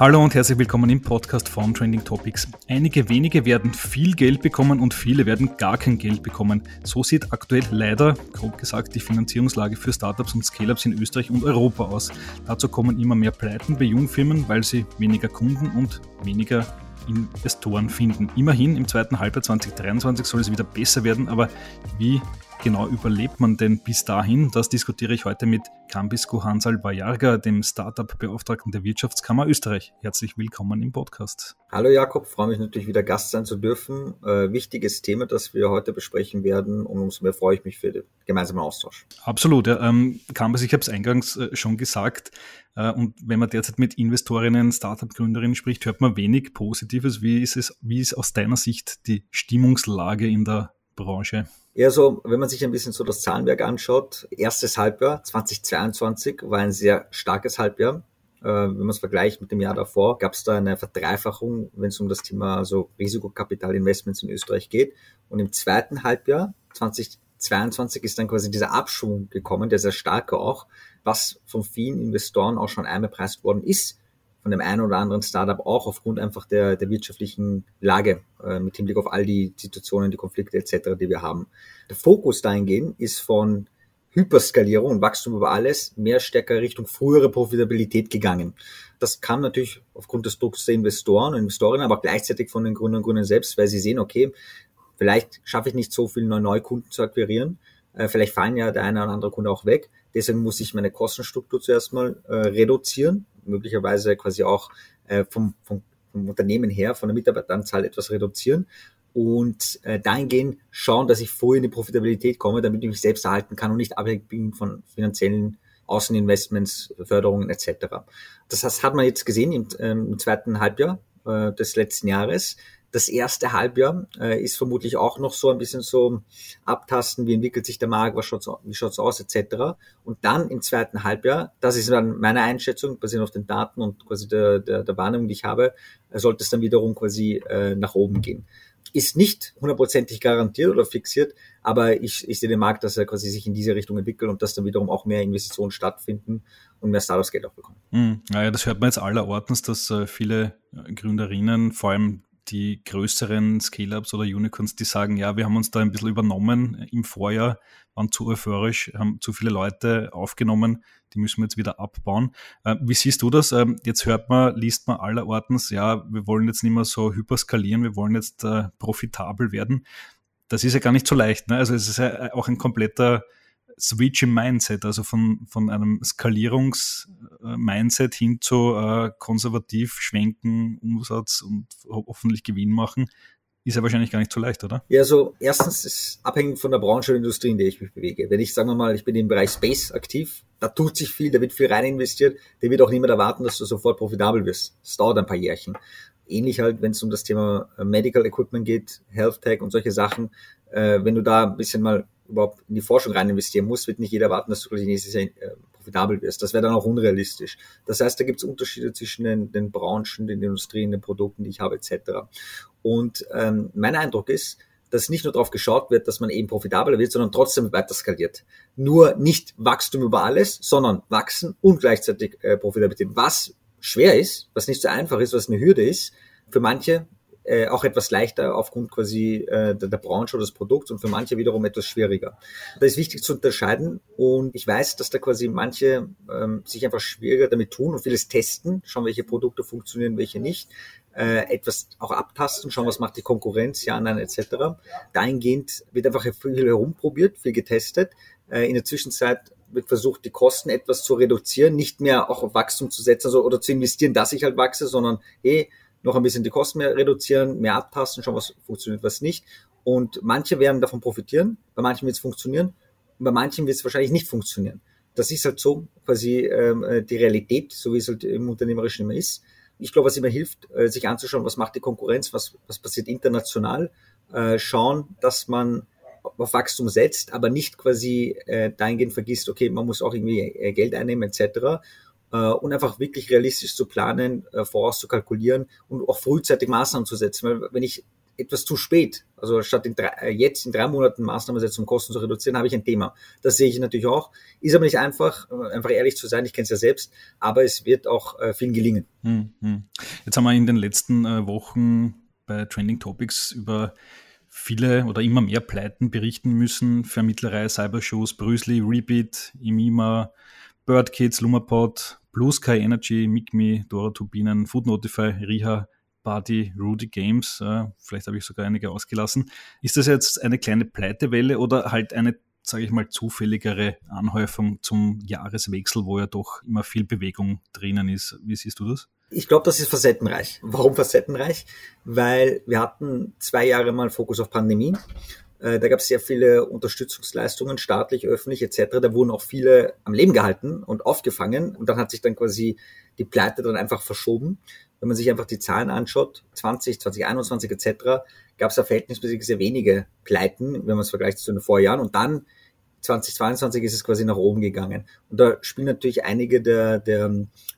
Hallo und herzlich willkommen im Podcast von Trending Topics. Einige wenige werden viel Geld bekommen und viele werden gar kein Geld bekommen. So sieht aktuell leider, grob gesagt, die Finanzierungslage für Startups und Scale-Ups in Österreich und Europa aus. Dazu kommen immer mehr Pleiten bei Jungfirmen, weil sie weniger Kunden und weniger Investoren finden. Immerhin im zweiten Halbjahr 2023 soll es wieder besser werden, aber wie genau überlebt man denn bis dahin? Das diskutiere ich heute mit Kambisco Hansal Bajarga, dem Startup-Beauftragten der Wirtschaftskammer Österreich. Herzlich willkommen im Podcast. Hallo Jakob, freue mich natürlich wieder Gast sein zu dürfen. Äh, wichtiges Thema, das wir heute besprechen werden und umso mehr freue ich mich für den gemeinsamen Austausch. Absolut, ja. Ähm, Kambis, ich habe es eingangs äh, schon gesagt, äh, und wenn man derzeit mit Investorinnen, Startup-Gründerinnen spricht, hört man wenig Positives. Wie ist es, wie ist aus deiner Sicht die Stimmungslage in der Branche? Ja, so, wenn man sich ein bisschen so das Zahlenwerk anschaut, erstes Halbjahr 2022 war ein sehr starkes Halbjahr. Äh, wenn man es vergleicht mit dem Jahr davor, gab es da eine Verdreifachung, wenn es um das Thema also Risikokapitalinvestments in Österreich geht. Und im zweiten Halbjahr 2022 ist dann quasi dieser Abschwung gekommen, der sehr starke auch, was von vielen Investoren auch schon einbepreist worden ist von dem einen oder anderen Startup auch aufgrund einfach der, der wirtschaftlichen Lage äh, mit Hinblick auf all die Situationen, die Konflikte etc., die wir haben. Der Fokus dahingehend ist von Hyperskalierung und Wachstum über alles mehr stärker Richtung frühere Profitabilität gegangen. Das kam natürlich aufgrund des Drucks der Investoren und Investorinnen, aber gleichzeitig von den Gründern und Gründern selbst, weil sie sehen, okay, vielleicht schaffe ich nicht so viel neue Kunden zu akquirieren, äh, vielleicht fallen ja der eine oder andere Kunde auch weg. Deswegen muss ich meine Kostenstruktur zuerst mal äh, reduzieren möglicherweise quasi auch äh, vom, vom, vom Unternehmen her, von der Mitarbeiteranzahl etwas reduzieren und äh, dahingehend schauen, dass ich vorher in die Profitabilität komme, damit ich mich selbst erhalten kann und nicht abhängig bin von finanziellen Außeninvestments, Förderungen etc. Das hat man jetzt gesehen im, ähm, im zweiten Halbjahr äh, des letzten Jahres, das erste Halbjahr äh, ist vermutlich auch noch so ein bisschen so abtasten, wie entwickelt sich der Markt, was schaut's, wie schaut's aus, etc. Und dann im zweiten Halbjahr, das ist dann meine Einschätzung, basierend auf den Daten und quasi der, der, der Wahrnehmung, die ich habe, äh, sollte es dann wiederum quasi äh, nach oben gehen. Ist nicht hundertprozentig garantiert oder fixiert, aber ich, ich sehe den Markt, dass er quasi sich in diese Richtung entwickelt und dass dann wiederum auch mehr Investitionen stattfinden und mehr Startups Geld auch bekommen. Mhm. Naja, das hört man jetzt allerortens, dass äh, viele Gründerinnen, vor allem die größeren Scale-Ups oder Unicorns, die sagen, ja, wir haben uns da ein bisschen übernommen im Vorjahr, waren zu euphorisch, haben zu viele Leute aufgenommen, die müssen wir jetzt wieder abbauen. Äh, wie siehst du das? Ähm, jetzt hört man, liest man allerortens, ja, wir wollen jetzt nicht mehr so hyperskalieren, wir wollen jetzt äh, profitabel werden. Das ist ja gar nicht so leicht. Ne? Also es ist ja auch ein kompletter Switch im Mindset, also von, von einem Skalierungs-Mindset hin zu äh, konservativ schwenken, Umsatz und hoffentlich Gewinn machen, ist ja wahrscheinlich gar nicht so leicht, oder? Ja, so erstens ist abhängig von der Branche und Industrie, in der ich mich bewege. Wenn ich, sagen wir mal, ich bin im Bereich Space aktiv, da tut sich viel, da wird viel rein investiert, der wird auch niemand erwarten, dass du sofort profitabel wirst. Das dauert ein paar Jährchen. Ähnlich halt, wenn es um das Thema Medical Equipment geht, Health Tech und solche Sachen, äh, wenn du da ein bisschen mal überhaupt in die Forschung rein investieren musst, wird nicht jeder erwarten, dass du nächstes Jahr äh, profitabel wirst. Das wäre dann auch unrealistisch. Das heißt, da gibt es Unterschiede zwischen den, den, Branchen, den Industrien, den Produkten, die ich habe, etc. Und ähm, mein Eindruck ist, dass nicht nur darauf geschaut wird, dass man eben profitabler wird, sondern trotzdem weiter skaliert. Nur nicht Wachstum über alles, sondern wachsen und gleichzeitig äh, Profitabilität. Was schwer ist, was nicht so einfach ist, was eine Hürde ist, für manche äh, auch etwas leichter aufgrund quasi äh, der, der Branche oder des Produkts und für manche wiederum etwas schwieriger. Das ist wichtig zu unterscheiden und ich weiß, dass da quasi manche ähm, sich einfach schwieriger damit tun und vieles testen, schauen, welche Produkte funktionieren, welche nicht, äh, etwas auch abtasten, schauen, was macht die Konkurrenz, ja, nein, etc. Dahingehend wird einfach viel herumprobiert, viel getestet. Äh, in der Zwischenzeit wird versucht, die Kosten etwas zu reduzieren, nicht mehr auch auf Wachstum zu setzen also, oder zu investieren, dass ich halt wachse, sondern hey, noch ein bisschen die Kosten mehr reduzieren, mehr abtasten, schauen, was funktioniert, was nicht. Und manche werden davon profitieren, bei manchen wird es funktionieren und bei manchen wird es wahrscheinlich nicht funktionieren. Das ist halt so quasi ähm, äh, die Realität, so wie es halt im Unternehmerischen immer ist. Ich glaube, was immer hilft, äh, sich anzuschauen, was macht die Konkurrenz, was, was passiert international, äh, schauen, dass man auf Wachstum setzt, aber nicht quasi äh, dahingehend vergisst, okay, man muss auch irgendwie äh, Geld einnehmen etc und einfach wirklich realistisch zu planen, äh, voraus zu kalkulieren und auch frühzeitig Maßnahmen zu setzen. Weil wenn ich etwas zu spät. Also statt in drei, äh, jetzt in drei Monaten Maßnahmen setzen, um Kosten zu reduzieren, habe ich ein Thema. Das sehe ich natürlich auch. Ist aber nicht einfach, äh, einfach ehrlich zu sein. Ich kenne es ja selbst, aber es wird auch äh, vielen gelingen. Hm, hm. Jetzt haben wir in den letzten äh, Wochen bei Trending Topics über viele oder immer mehr Pleiten berichten müssen. Vermittlerei, Cybershows, Brüsli, Repeat, Imima, BirdKids, Lumapod, Blue Sky Energy, MIGME, Dora Turbinen, Food Notify, Riha, Party, Rudy Games, äh, vielleicht habe ich sogar einige ausgelassen. Ist das jetzt eine kleine Pleitewelle oder halt eine, sage ich mal, zufälligere Anhäufung zum Jahreswechsel, wo ja doch immer viel Bewegung drinnen ist? Wie siehst du das? Ich glaube, das ist facettenreich. Warum facettenreich? Weil wir hatten zwei Jahre mal Fokus auf Pandemie. Äh, da gab es sehr viele Unterstützungsleistungen, staatlich, öffentlich etc. Da wurden auch viele am Leben gehalten und aufgefangen. Und dann hat sich dann quasi die Pleite dann einfach verschoben. Wenn man sich einfach die Zahlen anschaut, 20, 2021 etc., gab es da verhältnismäßig sehr wenige Pleiten, wenn man es vergleicht zu den Vorjahren. Und dann 2022 ist es quasi nach oben gegangen. Und da spielen natürlich einige der, der,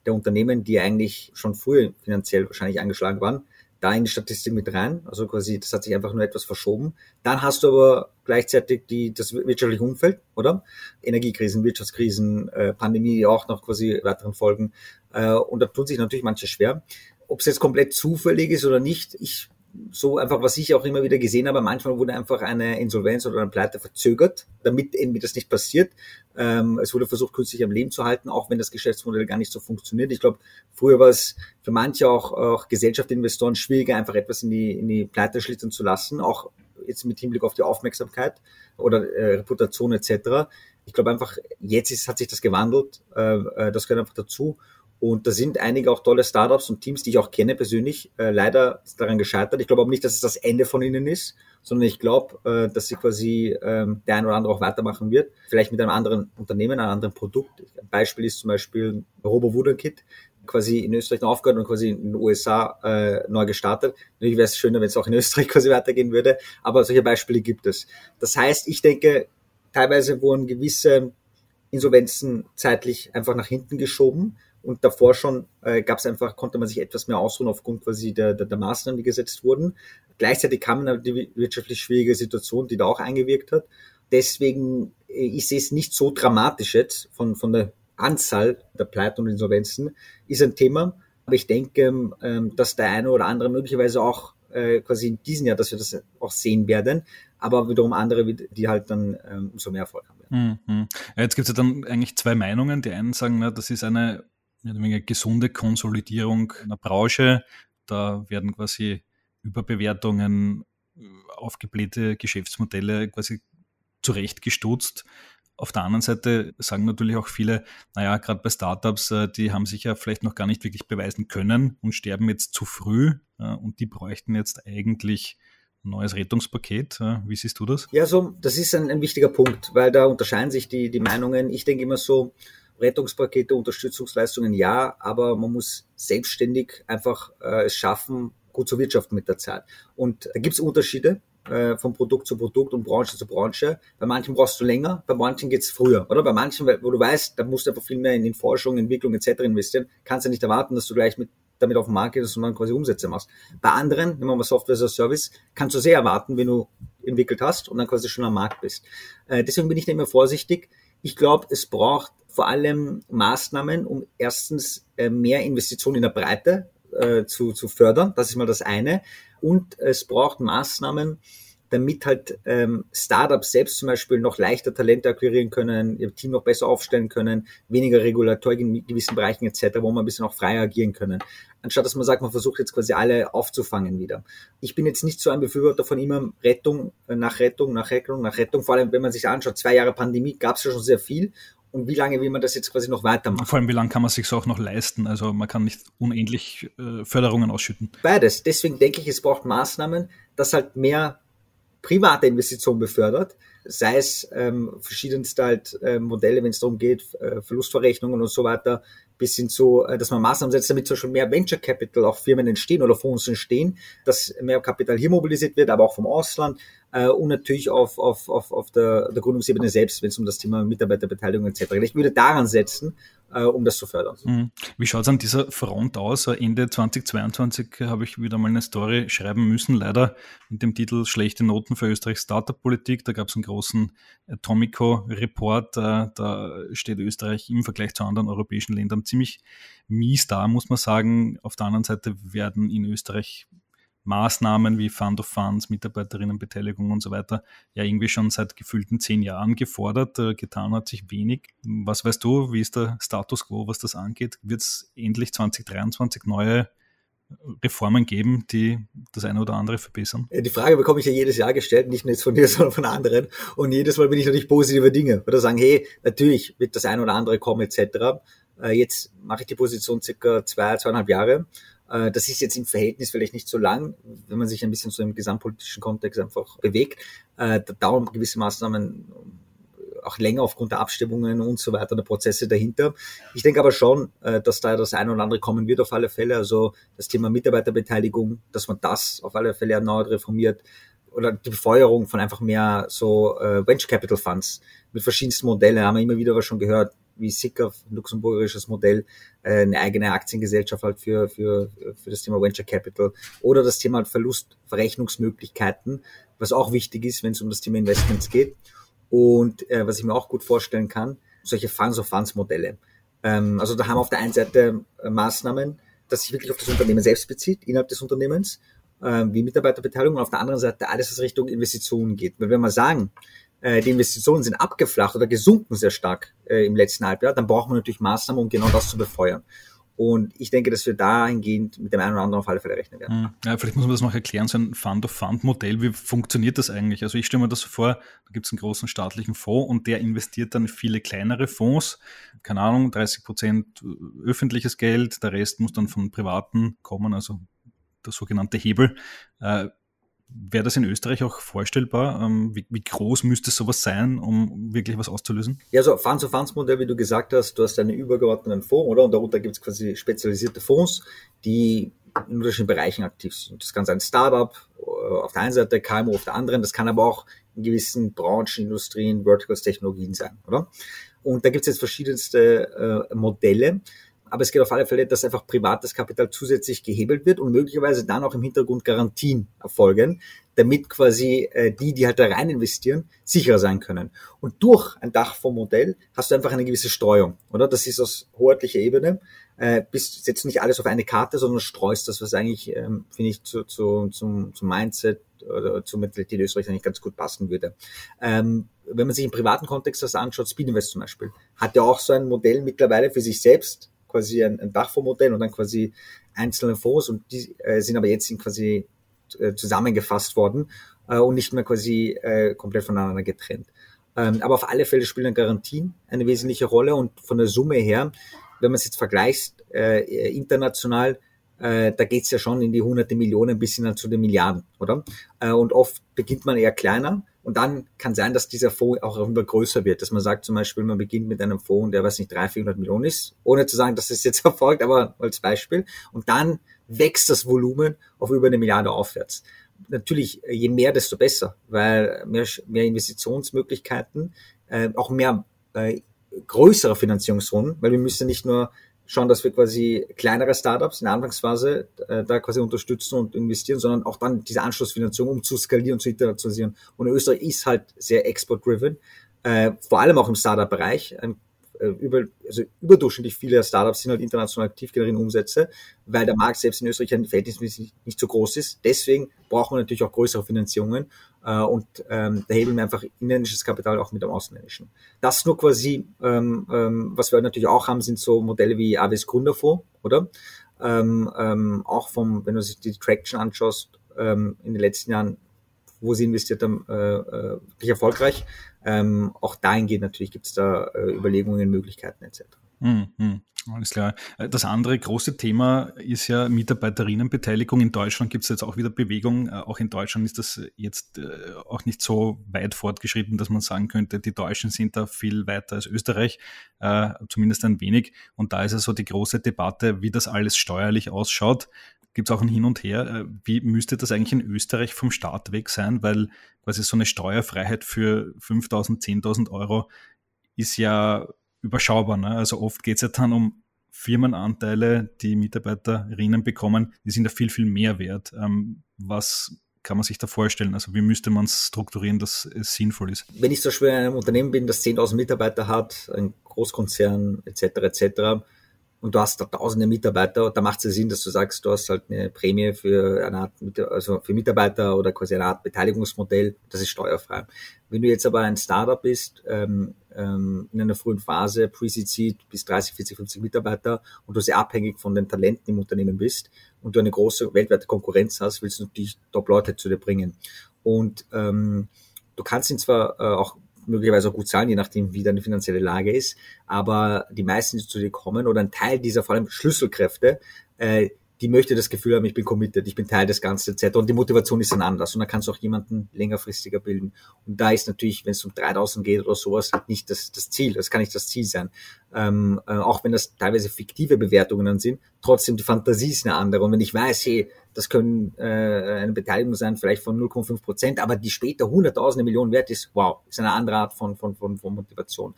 der Unternehmen, die eigentlich schon früher finanziell wahrscheinlich angeschlagen waren, da in die Statistik mit rein. Also quasi, das hat sich einfach nur etwas verschoben. Dann hast du aber gleichzeitig die, das wirtschaftliche Umfeld, oder? Energiekrisen, Wirtschaftskrisen, äh, Pandemie auch noch quasi weiteren Folgen. Äh, und da tun sich natürlich manche schwer. Ob es jetzt komplett zufällig ist oder nicht, ich so einfach, was ich auch immer wieder gesehen habe, manchmal wurde einfach eine Insolvenz oder eine Pleite verzögert, damit eben das nicht passiert. Ähm, es wurde versucht, künstlich am Leben zu halten, auch wenn das Geschäftsmodell gar nicht so funktioniert. Ich glaube, früher war es für manche auch, auch Gesellschaftsinvestoren schwieriger, einfach etwas in die, in die Pleite schlittern zu lassen, auch jetzt mit Hinblick auf die Aufmerksamkeit oder äh, Reputation etc. Ich glaube einfach, jetzt ist, hat sich das gewandelt, äh, äh das gehört einfach dazu. Und da sind einige auch tolle Startups und Teams, die ich auch kenne persönlich, äh, leider daran gescheitert. Ich glaube aber nicht, dass es das Ende von ihnen ist, sondern ich glaube, äh, dass sie quasi ähm, der ein oder andere auch weitermachen wird. Vielleicht mit einem anderen Unternehmen, einem anderen Produkt. Ein Beispiel ist zum Beispiel Robo Wooden Kit, quasi in Österreich noch aufgehört und quasi in den USA äh, neu gestartet. Natürlich wäre es schöner, wenn es auch in Österreich quasi weitergehen würde, aber solche Beispiele gibt es. Das heißt, ich denke, teilweise wurden gewisse Insolvenzen zeitlich einfach nach hinten geschoben und davor schon äh, gab es einfach, konnte man sich etwas mehr ausruhen aufgrund quasi der, der, der Maßnahmen, die gesetzt wurden. Gleichzeitig kam dann die wirtschaftlich schwierige Situation, die da auch eingewirkt hat. Deswegen, äh, ich sehe es nicht so dramatisch jetzt von, von der Anzahl der Pleiten und Insolvenzen, ist ein Thema. Aber ich denke, ähm, dass der eine oder andere möglicherweise auch äh, quasi in diesem Jahr, dass wir das auch sehen werden, aber wiederum andere, die halt dann ähm, umso mehr Erfolg haben werden. Mhm. Ja, jetzt gibt es ja dann eigentlich zwei Meinungen. Die einen sagen, na, das ist eine eine gesunde Konsolidierung einer Branche. Da werden quasi Überbewertungen, äh, aufgeblähte Geschäftsmodelle quasi zurechtgestutzt. Auf der anderen Seite sagen natürlich auch viele, naja, gerade bei Startups, äh, die haben sich ja vielleicht noch gar nicht wirklich beweisen können und sterben jetzt zu früh und die bräuchten jetzt eigentlich ein neues Rettungspaket. Wie siehst du das? Ja, so, das ist ein, ein wichtiger Punkt, weil da unterscheiden sich die, die Meinungen. Ich denke immer so, Rettungspakete, Unterstützungsleistungen ja, aber man muss selbstständig einfach äh, es schaffen, gut zu wirtschaften mit der Zeit. Und da gibt es Unterschiede äh, von Produkt zu Produkt und Branche zu Branche. Bei manchen brauchst du länger, bei manchen geht's früher. Oder bei manchen, wo du weißt, da musst du einfach viel mehr in, in Forschung, Entwicklung etc. investieren, kannst du nicht erwarten, dass du gleich mit damit auf den Markt gehst und dann quasi Umsätze machst. Bei anderen, nehmen wir mal Software as a Service, kannst du sehr erwarten, wenn du entwickelt hast und dann quasi schon am Markt bist. Äh, deswegen bin ich da immer vorsichtig. Ich glaube, es braucht vor allem Maßnahmen, um erstens äh, mehr Investitionen in der Breite äh, zu, zu fördern. Das ist mal das eine. Und es braucht Maßnahmen, damit halt ähm, Startups selbst zum Beispiel noch leichter Talente akquirieren können, ihr Team noch besser aufstellen können, weniger Regulatorik in gewissen Bereichen etc., wo man ein bisschen auch freier agieren können. Anstatt dass man sagt, man versucht jetzt quasi alle aufzufangen wieder. Ich bin jetzt nicht so ein Befürworter von immer Rettung äh, nach Rettung, nach Rettung, nach Rettung. Vor allem, wenn man sich anschaut, zwei Jahre Pandemie gab es ja schon sehr viel und wie lange will man das jetzt quasi noch weitermachen? Vor allem, wie lange kann man sich auch noch leisten? Also man kann nicht unendlich äh, Förderungen ausschütten. Beides. Deswegen denke ich, es braucht Maßnahmen, dass halt mehr private Investitionen befördert, sei es ähm, verschiedenste halt äh, Modelle, wenn es darum geht, äh, Verlustverrechnungen und so weiter, bis hin zu, äh, dass man Maßnahmen setzt, damit so schon mehr Venture Capital auch Firmen entstehen oder Fonds entstehen, dass mehr Kapital hier mobilisiert wird, aber auch vom Ausland äh, und natürlich auf, auf, auf, auf der, der Gründungsebene selbst, wenn es um das Thema Mitarbeiterbeteiligung etc. geht. Ich würde daran setzen äh, um das zu fördern. Mhm. Wie schaut es an dieser Front aus? Ende 2022 habe ich wieder mal eine Story schreiben müssen, leider mit dem Titel Schlechte Noten für Österreichs Startup-Politik. Da gab es einen großen Atomico-Report. Äh, da steht Österreich im Vergleich zu anderen europäischen Ländern ziemlich mies da, muss man sagen. Auf der anderen Seite werden in Österreich Maßnahmen wie Fund of Funds, Mitarbeiterinnenbeteiligung und so weiter ja irgendwie schon seit gefühlten zehn Jahren gefordert. Äh, getan hat sich wenig. Was weißt du, wie ist der Status quo, was das angeht? Wird es endlich 2023 neue Reformen geben, die das eine oder andere verbessern? Die Frage bekomme ich ja jedes Jahr gestellt, nicht nur jetzt von dir, sondern von anderen. Und jedes Mal bin ich natürlich positive Dinge. Oder sagen, hey, natürlich wird das eine oder andere kommen, etc. Äh, jetzt mache ich die Position circa zwei, zweieinhalb Jahre äh, das ist jetzt im Verhältnis vielleicht nicht so lang, wenn man sich ein bisschen so im gesamtpolitischen Kontext einfach bewegt. Äh, da dauern gewisse Maßnahmen auch länger aufgrund der Abstimmungen und so weiter, der Prozesse dahinter. Ich denke aber schon, äh, dass da das eine oder andere kommen wird auf alle Fälle. Also das Thema Mitarbeiterbeteiligung, dass man das auf alle Fälle erneut reformiert oder die Befeuerung von einfach mehr so Venture Capital Funds mit verschiedensten Modellen, haben wir immer wieder was schon gehört, wie SICA, luxemburgisches Modell, äh, eine eigene Aktiengesellschaft halt für, für, für das Thema Venture Capital oder das Thema Verlustverrechnungsmöglichkeiten, was auch wichtig ist, wenn es um das Thema Investments geht. Und äh, was ich mir auch gut vorstellen kann, solche Funds-of-Funds-Modelle. Ähm, also da haben wir auf der einen Seite äh, Maßnahmen, dass sich wirklich auf das Unternehmen selbst bezieht, innerhalb des Unternehmens, äh, wie Mitarbeiterbeteiligung, und auf der anderen Seite alles, was Richtung Investitionen geht. Weil wenn wir sagen, äh, die Investitionen sind abgeflacht oder gesunken sehr stark äh, im letzten Halbjahr, dann braucht man natürlich Maßnahmen, um genau das zu befeuern. Und ich denke, dass wir dahingehend mit dem einen oder anderen Fälle rechnen werden. Hm. Ja, vielleicht muss man das noch erklären, so ein Fund-of-Fund-Modell, wie funktioniert das eigentlich? Also ich stelle mir das so vor, da gibt es einen großen staatlichen Fonds und der investiert dann viele kleinere Fonds, keine Ahnung, 30 Prozent öffentliches Geld, der Rest muss dann von Privaten kommen, also der sogenannte Hebel. Äh, Wäre das in Österreich auch vorstellbar? Ähm, wie, wie, groß müsste sowas sein, um wirklich was auszulösen? Ja, so Funds-of-Funds-Modell, wie du gesagt hast, du hast einen übergeordneten Fonds, oder? Und darunter gibt es quasi spezialisierte Fonds, die in unterschiedlichen Bereichen aktiv sind. Das kann sein Startup äh, auf der einen Seite, KMU auf der anderen. Das kann aber auch in gewissen Branchen, Industrien, Verticals, Technologien sein, oder? Und da gibt es jetzt verschiedenste äh, Modelle. Aber es geht auf alle Fälle, dass einfach privates Kapital zusätzlich gehebelt wird und möglicherweise dann auch im Hintergrund Garantien erfolgen, damit quasi äh, die, die halt da rein investieren, sicherer sein können. Und durch ein Dachfondsmodell hast du einfach eine gewisse Streuung, oder? Das ist aus hoheitlicher Ebene. Äh, bist, setzt nicht alles auf eine Karte, sondern streust das, was eigentlich, ähm, finde ich, zu, zu, zum, zum Mindset oder zur Mentalität Österreich eigentlich ganz gut passen würde. Ähm, wenn man sich im privaten Kontext das anschaut, Speedinvest zum Beispiel, hat ja auch so ein Modell mittlerweile für sich selbst, quasi ein, ein Dachfondsmodell und dann quasi einzelne Fonds und die äh, sind aber jetzt sind quasi äh, zusammengefasst worden äh, und nicht mehr quasi äh, komplett voneinander getrennt. Ähm, aber auf alle Fälle spielen Garantien eine wesentliche Rolle und von der Summe her, wenn man es jetzt vergleicht, äh, international, äh, da geht's ja schon in die hunderte Millionen bis hin zu den Milliarden, oder? Äh, und oft beginnt man eher kleiner und dann kann sein, dass dieser Fonds auch immer größer wird, dass man sagt zum Beispiel, man beginnt mit einem Fonds, der, weiß nicht, 300, 400 Millionen ist, ohne zu sagen, dass es jetzt erfolgt, aber als Beispiel. Und dann wächst das Volumen auf über eine Milliarde aufwärts. Natürlich, je mehr, desto besser, weil mehr, mehr Investitionsmöglichkeiten, äh, auch mehr äh, größere Finanzierungsrunden, weil wir müssen nicht nur schauen, dass wir quasi kleinere Startups in der Anfangsphase äh, da quasi unterstützen und investieren, sondern auch dann diese Anschlussfinanzierung, um zu skalieren, zu internationalisieren. Und Österreich ist halt sehr export-driven, äh, vor allem auch im Startup-Bereich. Ein über, also überdurchschnittlich viele Startups sind halt international aktiv, generieren Umsätze, weil der Markt selbst in Österreich ein verhältnismäßig nicht so groß ist. Deswegen braucht man natürlich auch größere Finanzierungen äh, und ähm, da hebeln wir einfach inländisches Kapital auch mit dem ausländischen. Das nur quasi, ähm, ähm, was wir natürlich auch haben, sind so Modelle wie AWS Gründerfonds, oder? Ähm, ähm, auch vom, wenn du sich die Traction anschaust, ähm, in den letzten Jahren, wo sie investiert haben, äh, äh, wirklich erfolgreich. Ähm, auch dahingehend natürlich gibt es da äh, Überlegungen, Möglichkeiten etc. Hm, hm, alles klar. Äh, das andere große Thema ist ja Mitarbeiterinnenbeteiligung. In Deutschland gibt es jetzt auch wieder Bewegung. Äh, auch in Deutschland ist das jetzt auch nicht so weit fortgeschritten, dass man sagen könnte, die Deutschen sind da viel weiter als Österreich, zumindest ein wenig. Und da ist ja so die große Debatte, wie das alles steuerlich ausschaut gibt es auch ein Hin und Her. Äh, wie müsste das eigentlich in Österreich vom Staat weg sein? Weil quasi so eine Steuerfreiheit für 5.000, 10.000 Euro ist ja überschaubar. Ne? Also oft geht es ja dann um Firmenanteile, die Mitarbeiterinnen bekommen, die sind ja viel, viel mehr wert. Ähm, was kann man sich da vorstellen? Also wie müsste man es strukturieren, dass es sinnvoll ist? Wenn ich zum Beispiel in einem Unternehmen bin, das 10.000 Mitarbeiter hat, ein Großkonzern etc. etc., und du hast da tausende Mitarbeiter, da macht es ja Sinn, dass du sagst, du hast halt eine Prämie für eine Art, also für Mitarbeiter oder quasi eine Art Beteiligungsmodell, das ist steuerfrei. Wenn du jetzt aber ein Startup bist, ähm, ähm, in einer frühen Phase, Pre-Seed bis 30, 40, 50 Mitarbeiter und du sehr abhängig von den Talenten im Unternehmen bist und du eine große weltweite Konkurrenz hast, willst du natürlich Top-Leute zu dir bringen. Und ähm, du kannst ihn zwar äh, auch möglicherweise auch gut zahlen, je nachdem, wie deine finanzielle Lage ist. Aber die meisten, die zu dir kommen oder ein Teil dieser vor allem Schlüsselkräfte, äh, die möchte das Gefühl haben, ich bin committed, ich bin Teil des Ganzen etc. Und die Motivation ist dann anders. Und dann kannst du auch jemanden längerfristiger bilden. Und da ist natürlich, wenn es um 3000 geht oder sowas, nicht das, das Ziel. Das kann nicht das Ziel sein. Ähm, äh, auch wenn das teilweise fiktive Bewertungen dann sind, trotzdem die Fantasie ist eine andere. Und wenn ich weiß, hey, das können äh, eine Beteiligung sein, vielleicht von 0,5 Prozent, aber die später hunderttausende Millionen wert ist, wow, ist eine andere Art von, von, von, von Motivation.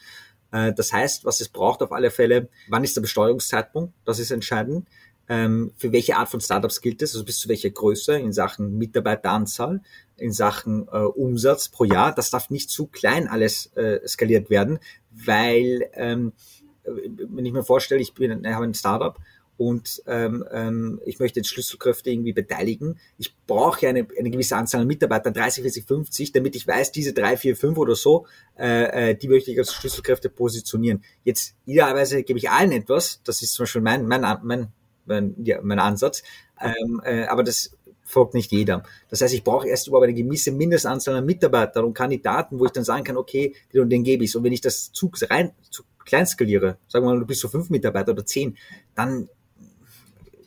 Äh, das heißt, was es braucht auf alle Fälle, wann ist der Besteuerungszeitpunkt? Das ist entscheidend ähm, für welche Art von Startups gilt es, also bis zu welcher Größe in Sachen Mitarbeiteranzahl, in Sachen äh, Umsatz pro Jahr. Das darf nicht zu klein alles äh, skaliert werden, weil ähm, wenn ich mir vorstelle, ich bin, ich habe ein Startup und ähm, ähm, ich möchte jetzt Schlüsselkräfte irgendwie beteiligen. Ich brauche eine, eine gewisse Anzahl an Mitarbeitern, 30, 40, 50, damit ich weiß, diese drei, vier, fünf oder so, äh, äh, die möchte ich als Schlüsselkräfte positionieren. Jetzt idealerweise gebe ich allen etwas, das ist zum Beispiel mein, mein, mein mein, ja, mein Ansatz. Ähm, äh, aber das folgt nicht jeder. Das heißt, ich brauche erst überhaupt eine gewisse Mindestanzahl an Mitarbeitern und Kandidaten, wo ich dann sagen kann, okay, den und den gebe ich. Und wenn ich das zu rein zu klein skaliere, sagen wir mal, du bist so fünf Mitarbeiter oder zehn, dann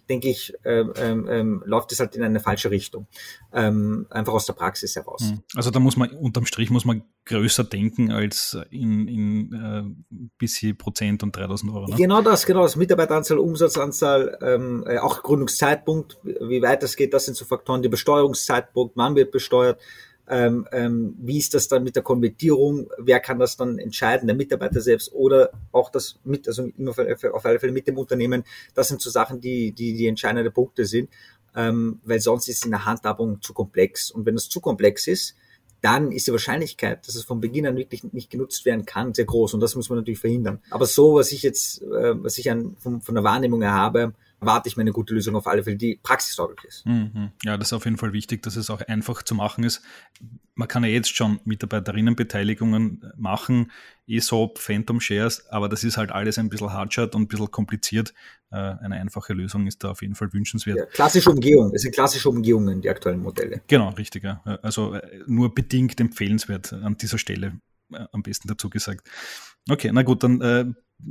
denke ich, ähm, ähm, ähm, läuft es halt in eine falsche Richtung. Ähm, einfach aus der Praxis heraus. Hm. Also da muss man, unterm Strich muss man größer denken als in, in äh, bis hier Prozent und 3000 Euro. Ne? Genau das, genau das. Mitarbeiteranzahl, Umsatzanzahl, ähm, äh, auch Gründungszeitpunkt, wie weit das geht, das sind so Faktoren. Die Besteuerungszeitpunkt, wann wird besteuert, ähm, ähm, wie ist das dann mit der Konvertierung? Wer kann das dann entscheiden? Der Mitarbeiter selbst oder auch das mit, also immer auf alle Fälle mit dem Unternehmen. Das sind so Sachen, die, die, die entscheidende Punkte sind, ähm, weil sonst ist in der Handhabung zu komplex. Und wenn es zu komplex ist, dann ist die Wahrscheinlichkeit, dass es von Beginn an wirklich nicht genutzt werden kann, sehr groß. Und das muss man natürlich verhindern. Aber so, was ich jetzt, äh, was ich an, von, von der Wahrnehmung her habe, erwarte ich mir eine gute Lösung auf alle Fälle, die praxistauglich ist. Mhm. Ja, das ist auf jeden Fall wichtig, dass es auch einfach zu machen ist. Man kann ja jetzt schon Mitarbeiterinnenbeteiligungen machen, ESOP, Phantom Shares, aber das ist halt alles ein bisschen hardshot und ein bisschen kompliziert. Äh, eine einfache Lösung ist da auf jeden Fall wünschenswert. Ja, klassische Umgehung, es sind klassische Umgehungen, die aktuellen Modelle. Genau, richtig. Ja. Also äh, nur bedingt empfehlenswert an dieser Stelle, am besten dazu gesagt. Okay, na gut, dann äh,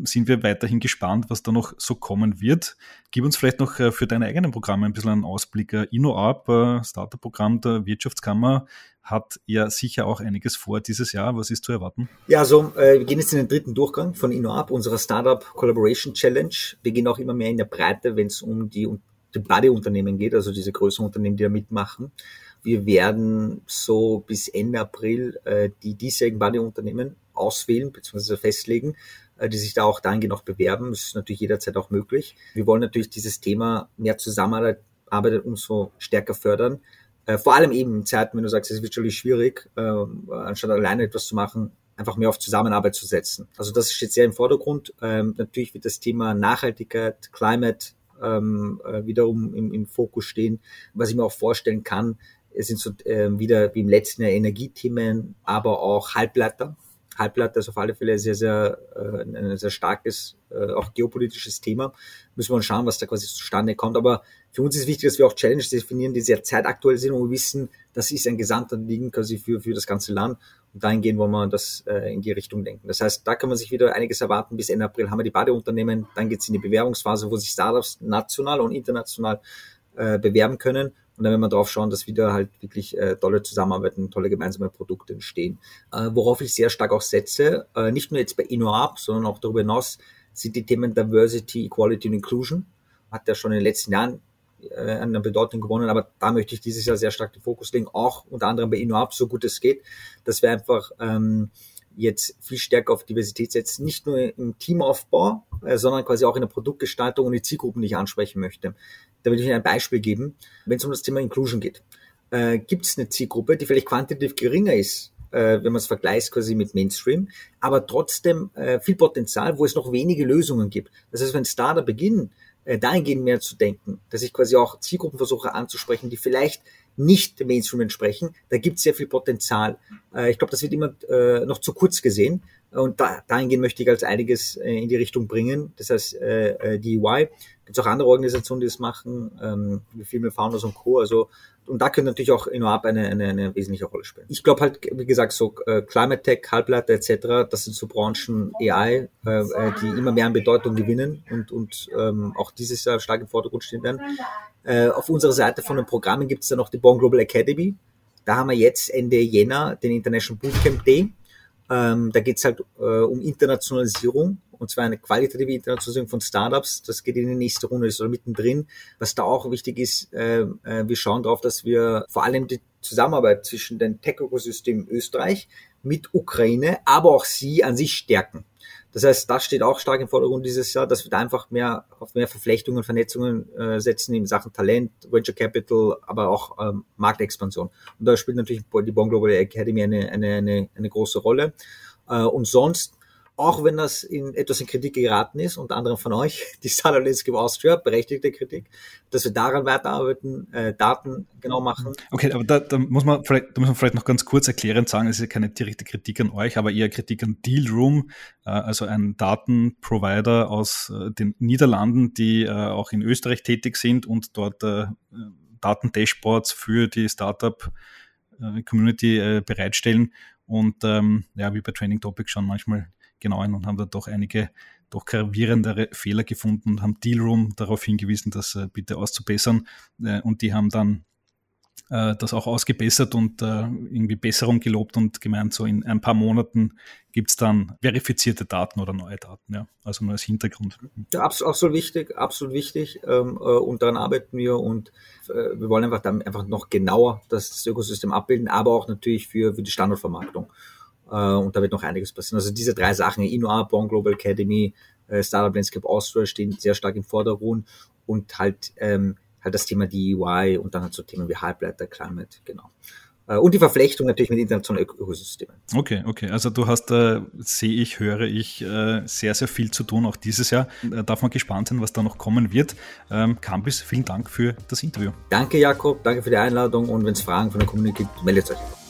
sind wir weiterhin gespannt, was da noch so kommen wird. Gib uns vielleicht noch äh, für deine eigenen Programme ein bisschen einen Ausblick. Äh, InnoUp, äh, Startup-Programm der Wirtschaftskammer, hat ja sicher auch einiges vor dieses Jahr. Was ist zu erwarten? Ja, also äh, wir gehen jetzt in den dritten Durchgang von InnoUp, unserer Startup Collaboration Challenge. Wir gehen auch immer mehr in der Breite, wenn es um die, die Buddy-Unternehmen geht, also diese größeren Unternehmen, die da mitmachen. Wir werden so bis Ende April äh, die diesjährigen Buddy-Unternehmen auswählen bzw. festlegen äh, die sich da auch dahingehend noch bewerben. Das ist natürlich jederzeit auch möglich. Wir wollen natürlich dieses Thema mehr Zusammenarbeit umso stärker fördern. Äh, vor allem eben in Zeiten, wenn du sagst, es wird schon schwierig, äh, anstatt alleine etwas zu machen, einfach mehr auf Zusammenarbeit zu setzen. Also das steht sehr im Vordergrund. Ähm, natürlich wird das Thema Nachhaltigkeit, Climate ähm, wiederum im, im Fokus stehen. Was ich mir auch vorstellen kann, es sind so äh, wieder wie im letzten Jahr Energiethemen, aber auch Halbleiter. Halbleiter ist auf alle Fälle sehr, sehr, äh, ein sehr starkes, äh, auch geopolitisches Thema. Müssen wir schauen, was da quasi zustande kommt. Aber für uns ist wichtig, dass wir auch Challenges definieren, die sehr zeitaktuell sind und wir wissen, das ist ein Gesamtanliegen quasi für, für das ganze Land. Und dahingehend wollen wir das äh, in die Richtung denken. Das heißt, da kann man sich wieder einiges erwarten. Bis Ende April haben wir die Badeunternehmen. Dann geht es in die Bewerbungsphase, wo sich Startups national und international äh, bewerben können. Und dann werden wir darauf schauen, dass wieder halt wirklich äh, tolle Zusammenarbeiten, tolle gemeinsame Produkte entstehen. Äh, worauf ich sehr stark auch setze, äh, nicht nur jetzt bei InnoUp, sondern auch darüber hinaus, sind die Themen Diversity, Equality und Inclusion. Hat ja schon in den letzten Jahren äh, an der Bedeutung gewonnen, aber da möchte ich dieses Jahr sehr stark den Fokus legen, auch unter anderem bei InnoUp, so gut es geht, dass wir einfach ähm, jetzt viel stärker auf Diversität setzen, nicht nur im Teamaufbau, äh, sondern quasi auch in der Produktgestaltung und die Zielgruppen, die ich ansprechen möchte. Da will ich Ihnen ein Beispiel geben, wenn es um das Thema Inclusion geht. Äh, Gibt es eine Zielgruppe, die vielleicht quantitativ geringer ist, äh, wenn man es vergleicht quasi mit Mainstream, aber trotzdem äh, viel Potenzial, wo es noch wenige Lösungen gibt. Das heißt, wenn Startup beginnen, äh, dahingehend mehr zu denken, dass ich quasi auch Zielgruppen versuche anzusprechen, die vielleicht nicht dem Mainstream entsprechen, da gibt es sehr viel Potenzial. Äh, ich glaube, das wird immer äh, noch zu kurz gesehen. Und da, dahingehend möchte ich als einiges äh, in die Richtung bringen. Das heißt, äh, äh die UI, gibt es auch andere Organisationen, die das machen, ähm, wie Female Founders und Co. Also, und da könnte natürlich auch InnoUp eine, eine, eine wesentliche Rolle spielen. Ich glaube halt, wie gesagt, so äh, Climate Tech, Halbleiter etc., das sind so Branchen AI, äh, äh, die immer mehr an Bedeutung gewinnen und, und ähm, auch dieses Jahr stark im Vordergrund stehen werden. Äh, auf unserer Seite von den Programmen gibt es dann noch die Born Global Academy. Da haben wir jetzt Ende Jänner den International Bootcamp Day. Ähm, da geht es halt äh, um Internationalisierung und zwar eine qualitative Internationalisierung von Startups. Das geht in die nächste Runde, ist oder mittendrin. Was da auch wichtig ist, äh, äh, wir schauen darauf, dass wir vor allem die Zusammenarbeit zwischen den Tech-Ökosystemen Österreich mit Ukraine, aber auch sie an sich stärken. Das heißt, das steht auch stark im Vordergrund dieses Jahr, dass wir da einfach mehr auf mehr Verflechtungen, Vernetzungen äh, setzen in Sachen Talent, Venture Capital, aber auch ähm, Marktexpansion. Und da spielt natürlich die Bonn Global Academy eine, eine, eine, eine große Rolle. Äh, und sonst auch wenn das in etwas in Kritik geraten ist, unter anderem von euch, die Startup Landscape Austria, berechtigte Kritik, dass wir daran weiterarbeiten, äh, Daten genau machen. Okay, aber da, da, muss man vielleicht, da muss man vielleicht noch ganz kurz erklärend sagen, es ist ja keine direkte Kritik an euch, aber eher Kritik an Dealroom, äh, also ein Datenprovider aus äh, den Niederlanden, die äh, auch in Österreich tätig sind und dort äh, Datendashboards für die Startup äh, bereitstellen. Und ähm, ja, wie bei Training Topics schon manchmal genauen und haben da doch einige doch gravierendere Fehler gefunden und haben Dealroom darauf hingewiesen, das äh, bitte auszubessern. Äh, und die haben dann äh, das auch ausgebessert und äh, irgendwie Besserung gelobt und gemeint, so in ein paar Monaten gibt es dann verifizierte Daten oder neue Daten. Ja? Also nur als Hintergrund. Ja, absolut, absolut wichtig, absolut wichtig. Ähm, äh, und daran arbeiten wir und äh, wir wollen einfach dann einfach noch genauer das, das Ökosystem abbilden, aber auch natürlich für, für die Standortvermarktung. Äh, und da wird noch einiges passieren. Also diese drei Sachen, Innoa, Born Global Academy, äh, Startup Landscape Austria stehen sehr stark im Vordergrund und halt, ähm, halt das Thema DEY und dann halt so Themen wie Halbleiter, Climate, genau. Äh, und die Verflechtung natürlich mit internationalen Ökosystemen. Okay, okay. Also du hast, äh, sehe ich, höre ich, äh, sehr, sehr viel zu tun, auch dieses Jahr. Äh, darf man gespannt sein, was da noch kommen wird. Ähm, Campus, vielen Dank für das Interview. Danke, Jakob. Danke für die Einladung. Und wenn es Fragen von der Community gibt, meldet euch.